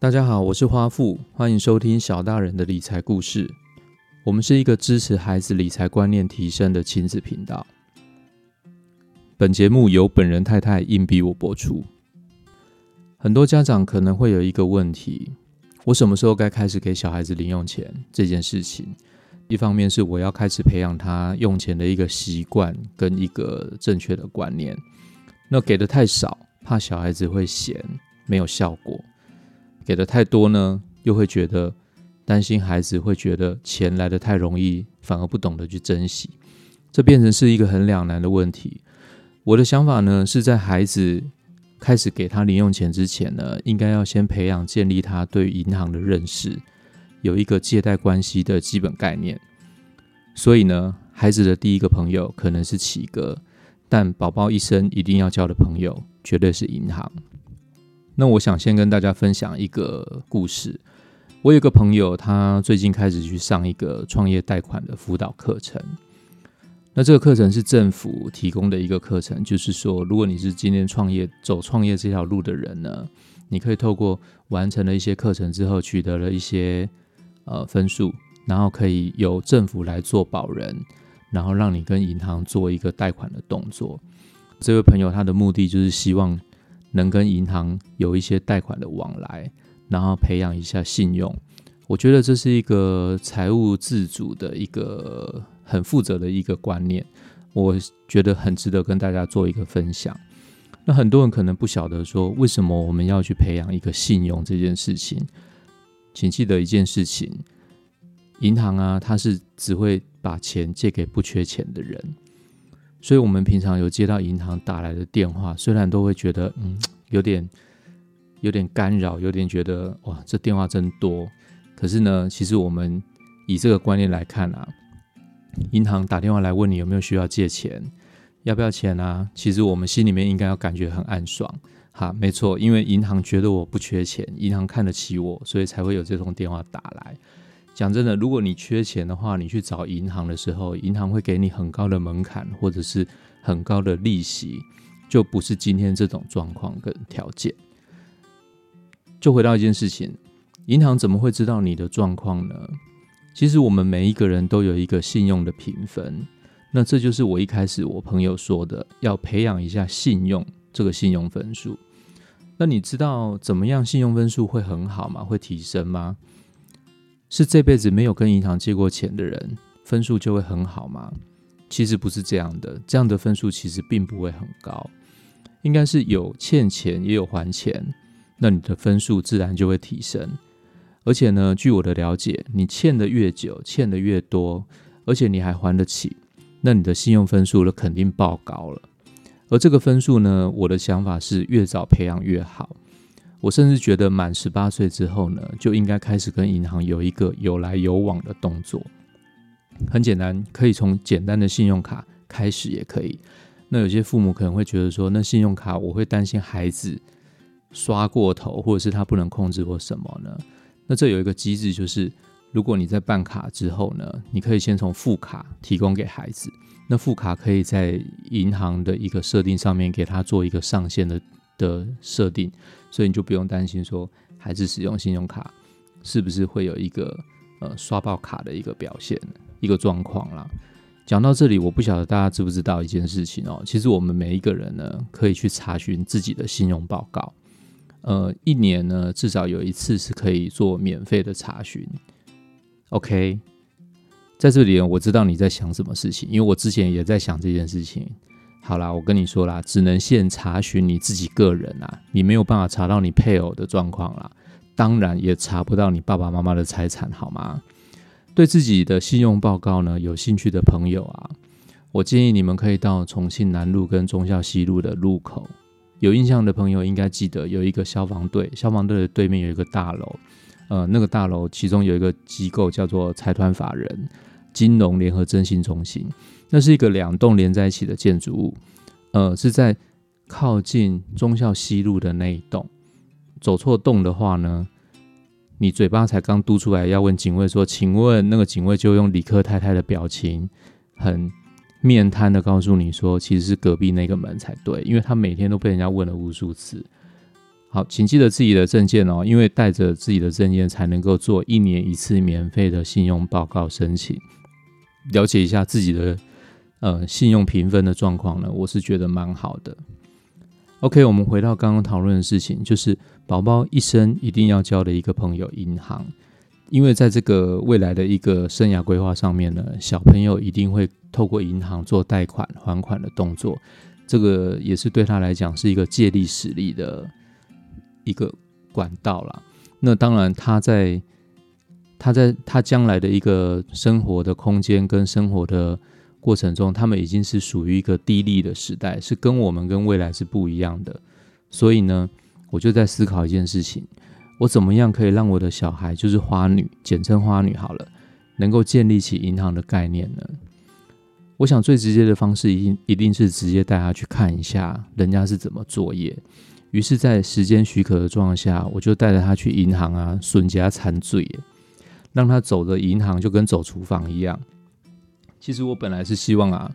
大家好，我是花富，欢迎收听小大人的理财故事。我们是一个支持孩子理财观念提升的亲子频道。本节目由本人太太硬逼我播出。很多家长可能会有一个问题：我什么时候该开始给小孩子零用钱这件事情？一方面是我要开始培养他用钱的一个习惯跟一个正确的观念。那给的太少，怕小孩子会嫌没有效果；给的太多呢，又会觉得担心孩子会觉得钱来的太容易，反而不懂得去珍惜。这变成是一个很两难的问题。我的想法呢，是在孩子开始给他零用钱之前呢，应该要先培养建立他对银行的认识。有一个借贷关系的基本概念，所以呢，孩子的第一个朋友可能是奇哥，但宝宝一生一定要交的朋友绝对是银行。那我想先跟大家分享一个故事。我有个朋友，他最近开始去上一个创业贷款的辅导课程。那这个课程是政府提供的一个课程，就是说，如果你是今天创业走创业这条路的人呢，你可以透过完成了一些课程之后，取得了一些。呃，分数，然后可以由政府来做保人，然后让你跟银行做一个贷款的动作。这位朋友他的目的就是希望能跟银行有一些贷款的往来，然后培养一下信用。我觉得这是一个财务自主的一个很负责的一个观念，我觉得很值得跟大家做一个分享。那很多人可能不晓得说，为什么我们要去培养一个信用这件事情。请记得一件事情：银行啊，它是只会把钱借给不缺钱的人。所以，我们平常有接到银行打来的电话，虽然都会觉得嗯有点有点干扰，有点觉得哇这电话真多。可是呢，其实我们以这个观念来看啊，银行打电话来问你有没有需要借钱，要不要钱啊？其实我们心里面应该要感觉很暗爽。哈，没错，因为银行觉得我不缺钱，银行看得起我，所以才会有这通电话打来。讲真的，如果你缺钱的话，你去找银行的时候，银行会给你很高的门槛，或者是很高的利息，就不是今天这种状况跟条件。就回到一件事情，银行怎么会知道你的状况呢？其实我们每一个人都有一个信用的评分，那这就是我一开始我朋友说的，要培养一下信用这个信用分数。那你知道怎么样信用分数会很好吗？会提升吗？是这辈子没有跟银行借过钱的人分数就会很好吗？其实不是这样的，这样的分数其实并不会很高。应该是有欠钱也有还钱，那你的分数自然就会提升。而且呢，据我的了解，你欠的越久，欠的越多，而且你还还得起，那你的信用分数呢肯定爆高了。而这个分数呢，我的想法是越早培养越好。我甚至觉得满十八岁之后呢，就应该开始跟银行有一个有来有往的动作。很简单，可以从简单的信用卡开始也可以。那有些父母可能会觉得说，那信用卡我会担心孩子刷过头，或者是他不能控制或什么呢？那这有一个机制，就是如果你在办卡之后呢，你可以先从副卡提供给孩子。那副卡可以在银行的一个设定上面给他做一个上限的的设定，所以你就不用担心说孩子使用信用卡是不是会有一个呃刷爆卡的一个表现一个状况啦。讲到这里，我不晓得大家知不知道一件事情哦，其实我们每一个人呢可以去查询自己的信用报告，呃，一年呢至少有一次是可以做免费的查询。OK。在这里，我知道你在想什么事情，因为我之前也在想这件事情。好啦，我跟你说啦，只能现查询你自己个人啊，你没有办法查到你配偶的状况啦，当然也查不到你爸爸妈妈的财产，好吗？对自己的信用报告呢，有兴趣的朋友啊，我建议你们可以到重庆南路跟忠孝西路的路口，有印象的朋友应该记得有一个消防队，消防队的对面有一个大楼，呃，那个大楼其中有一个机构叫做财团法人。金融联合征信中心，那是一个两栋连在一起的建筑物，呃，是在靠近忠孝西路的那一栋。走错洞的话呢，你嘴巴才刚嘟出来，要问警卫说：“请问？”那个警卫就用李克太太的表情，很面瘫的告诉你说：“其实是隔壁那个门才对，因为他每天都被人家问了无数次。”好，请记得自己的证件哦，因为带着自己的证件才能够做一年一次免费的信用报告申请，了解一下自己的呃信用评分的状况呢，我是觉得蛮好的。OK，我们回到刚刚讨论的事情，就是宝宝一生一定要交的一个朋友——银行，因为在这个未来的一个生涯规划上面呢，小朋友一定会透过银行做贷款还款的动作，这个也是对他来讲是一个借力使力的。一个管道啦。那当然他在他在他将来的一个生活的空间跟生活的过程中，他们已经是属于一个低利的时代，是跟我们跟未来是不一样的。所以呢，我就在思考一件事情：我怎么样可以让我的小孩，就是花女，简称花女好了，能够建立起银行的概念呢？我想最直接的方式，一定一定是直接带他去看一下人家是怎么作业。于是，在时间许可的状况下，我就带着他去银行啊，损家残罪，让他走的银行就跟走厨房一样。其实我本来是希望啊，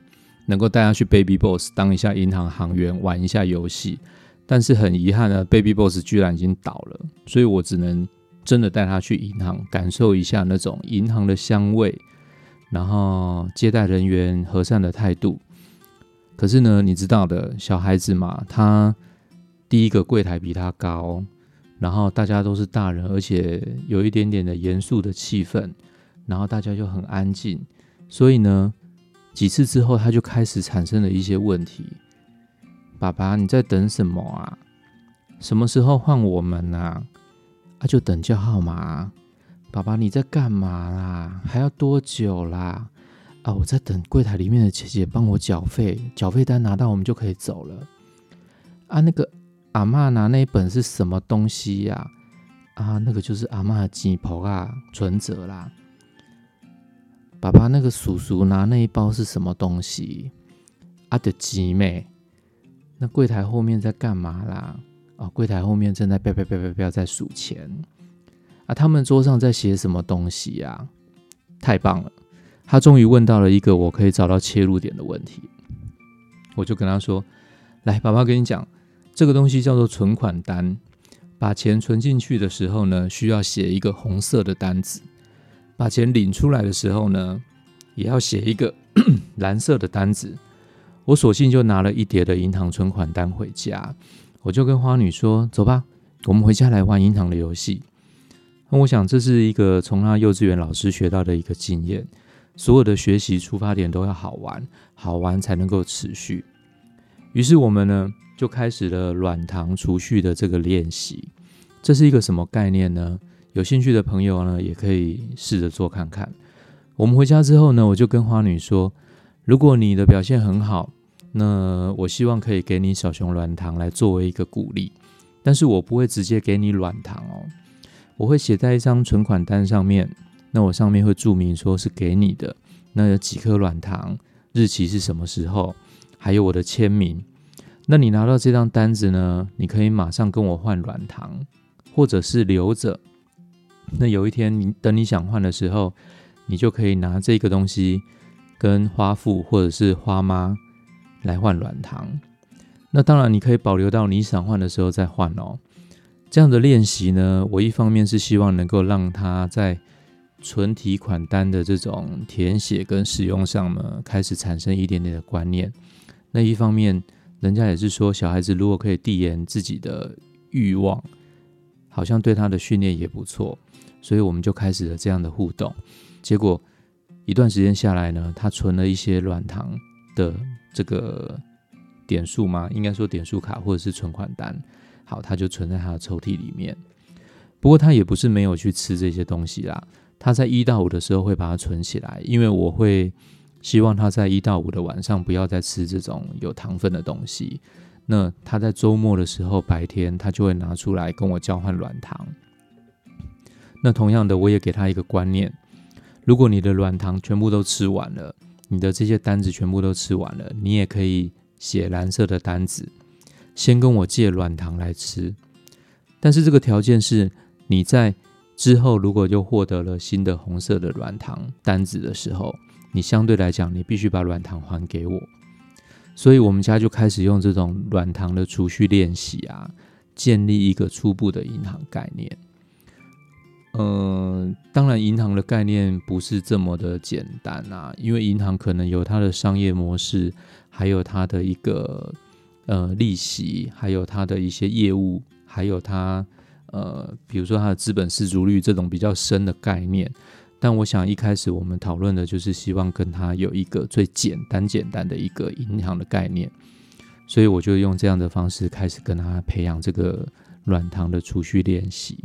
能够带他去 Baby Boss 当一下银行行员，玩一下游戏。但是很遗憾呢，Baby Boss 居然已经倒了，所以我只能真的带他去银行，感受一下那种银行的香味，然后接待人员和善的态度。可是呢，你知道的，小孩子嘛，他。第一个柜台比他高，然后大家都是大人，而且有一点点的严肃的气氛，然后大家就很安静。所以呢，几次之后他就开始产生了一些问题。爸爸，你在等什么啊？什么时候换我们啊？啊，就等叫号码。爸爸，你在干嘛啦？还要多久啦？啊，我在等柜台里面的姐姐帮我缴费，缴费单拿到我们就可以走了。啊，那个。阿妈拿那一本是什么东西呀？啊，那个就是阿妈的吉婆啊，存折啦。爸爸，那个叔叔拿那一包是什么东西？阿的吉妹，那柜台后面在干嘛啦？啊，柜台后面正在啪啪啪啪啪在数钱。啊，他们桌上在写什么东西呀？太棒了，他终于问到了一个我可以找到切入点的问题。我就跟他说：“来，爸爸跟你讲。”这个东西叫做存款单，把钱存进去的时候呢，需要写一个红色的单子；把钱领出来的时候呢，也要写一个 蓝色的单子。我索性就拿了一叠的银行存款单回家，我就跟花女说：“走吧，我们回家来玩银行的游戏。”那我想这是一个从他幼稚园老师学到的一个经验，所有的学习出发点都要好玩，好玩才能够持续。于是我们呢？就开始了软糖储蓄的这个练习，这是一个什么概念呢？有兴趣的朋友呢，也可以试着做看看。我们回家之后呢，我就跟花女说，如果你的表现很好，那我希望可以给你小熊软糖来作为一个鼓励，但是我不会直接给你软糖哦，我会写在一张存款单上面，那我上面会注明说是给你的，那有几颗软糖，日期是什么时候，还有我的签名。那你拿到这张单子呢？你可以马上跟我换软糖，或者是留着。那有一天你等你想换的时候，你就可以拿这个东西跟花父或者是花妈来换软糖。那当然你可以保留到你想换的时候再换哦。这样的练习呢，我一方面是希望能够让他在存提款单的这种填写跟使用上呢，开始产生一点点的观念。那一方面。人家也是说，小孩子如果可以递延自己的欲望，好像对他的训练也不错，所以我们就开始了这样的互动。结果一段时间下来呢，他存了一些软糖的这个点数嘛，应该说点数卡或者是存款单，好，他就存在他的抽屉里面。不过他也不是没有去吃这些东西啦，他在一到五的时候会把它存起来，因为我会。希望他在一到五的晚上不要再吃这种有糖分的东西。那他在周末的时候白天他就会拿出来跟我交换软糖。那同样的，我也给他一个观念：如果你的软糖全部都吃完了，你的这些单子全部都吃完了，你也可以写蓝色的单子，先跟我借软糖来吃。但是这个条件是你在之后如果又获得了新的红色的软糖单子的时候。你相对来讲，你必须把软糖还给我，所以我们家就开始用这种软糖的储蓄练习啊，建立一个初步的银行概念。嗯，当然，银行的概念不是这么的简单啊，因为银行可能有它的商业模式，还有它的一个呃利息，还有它的一些业务，还有它呃，比如说它的资本市足率这种比较深的概念。但我想一开始我们讨论的就是希望跟他有一个最简单简单的一个银行的概念，所以我就用这样的方式开始跟他培养这个软糖的储蓄练习。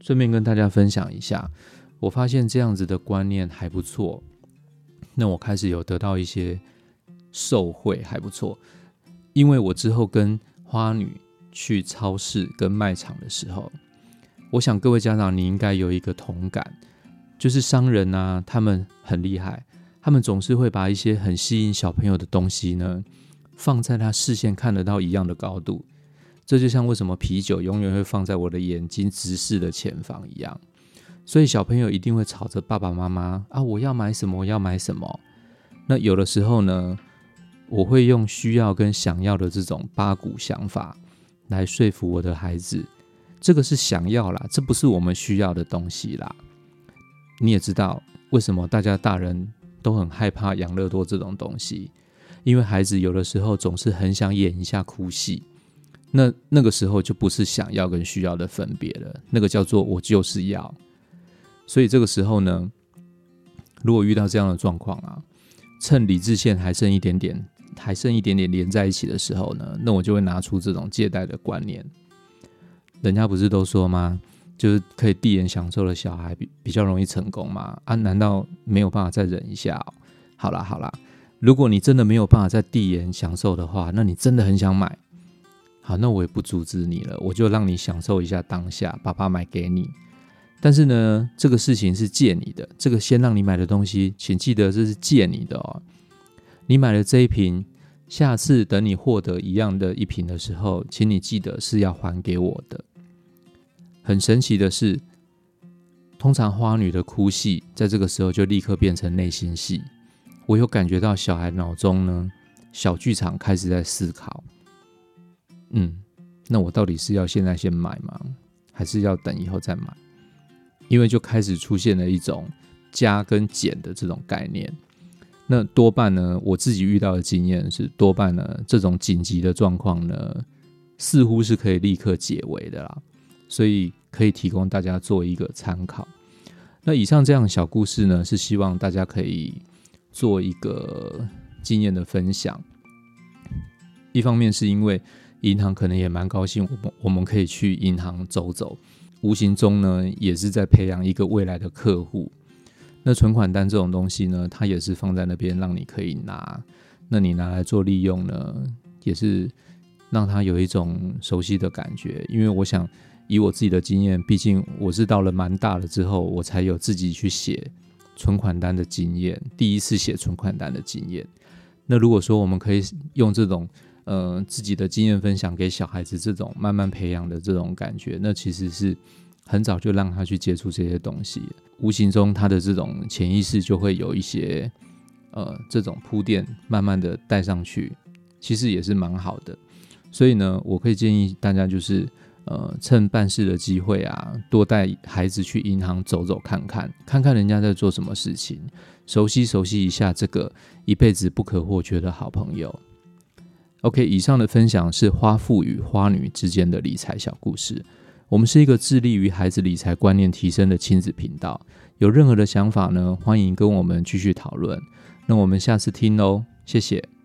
顺便跟大家分享一下，我发现这样子的观念还不错。那我开始有得到一些受惠，还不错。因为我之后跟花女去超市跟卖场的时候，我想各位家长你应该有一个同感，就是商人啊，他们很厉害，他们总是会把一些很吸引小朋友的东西呢，放在他视线看得到一样的高度。这就像为什么啤酒永远会放在我的眼睛直视的前方一样，所以小朋友一定会吵着爸爸妈妈啊，我要买什么，我要买什么。那有的时候呢，我会用需要跟想要的这种八股想法来说服我的孩子，这个是想要啦，这不是我们需要的东西啦。你也知道为什么大家大人都很害怕养乐多这种东西，因为孩子有的时候总是很想演一下哭戏。那那个时候就不是想要跟需要的分别了，那个叫做我就是要。所以这个时候呢，如果遇到这样的状况啊，趁理智线还剩一点点，还剩一点点连在一起的时候呢，那我就会拿出这种借贷的观念。人家不是都说吗？就是可以递眼享受的小孩比比较容易成功吗？啊，难道没有办法再忍一下？好啦好啦，如果你真的没有办法再递眼享受的话，那你真的很想买。好，那我也不阻止你了，我就让你享受一下当下，爸爸买给你。但是呢，这个事情是借你的，这个先让你买的东西，请记得这是借你的哦。你买了这一瓶，下次等你获得一样的一瓶的时候，请你记得是要还给我的。很神奇的是，通常花女的哭戏在这个时候就立刻变成内心戏。我有感觉到小孩脑中呢，小剧场开始在思考。嗯，那我到底是要现在先买吗？还是要等以后再买？因为就开始出现了一种加跟减的这种概念。那多半呢，我自己遇到的经验是，多半呢这种紧急的状况呢，似乎是可以立刻解围的啦。所以可以提供大家做一个参考。那以上这样的小故事呢，是希望大家可以做一个经验的分享。一方面是因为。银行可能也蛮高兴，我们我们可以去银行走走，无形中呢也是在培养一个未来的客户。那存款单这种东西呢，它也是放在那边让你可以拿，那你拿来做利用呢，也是让他有一种熟悉的感觉。因为我想以我自己的经验，毕竟我是到了蛮大了之后，我才有自己去写存款单的经验，第一次写存款单的经验。那如果说我们可以用这种。呃，自己的经验分享给小孩子，这种慢慢培养的这种感觉，那其实是很早就让他去接触这些东西，无形中他的这种潜意识就会有一些呃这种铺垫，慢慢的带上去，其实也是蛮好的。所以呢，我可以建议大家就是呃趁办事的机会啊，多带孩子去银行走走看看，看看人家在做什么事情，熟悉熟悉一下这个一辈子不可或缺的好朋友。OK，以上的分享是花父与花女之间的理财小故事。我们是一个致力于孩子理财观念提升的亲子频道。有任何的想法呢，欢迎跟我们继续讨论。那我们下次听喽，谢谢。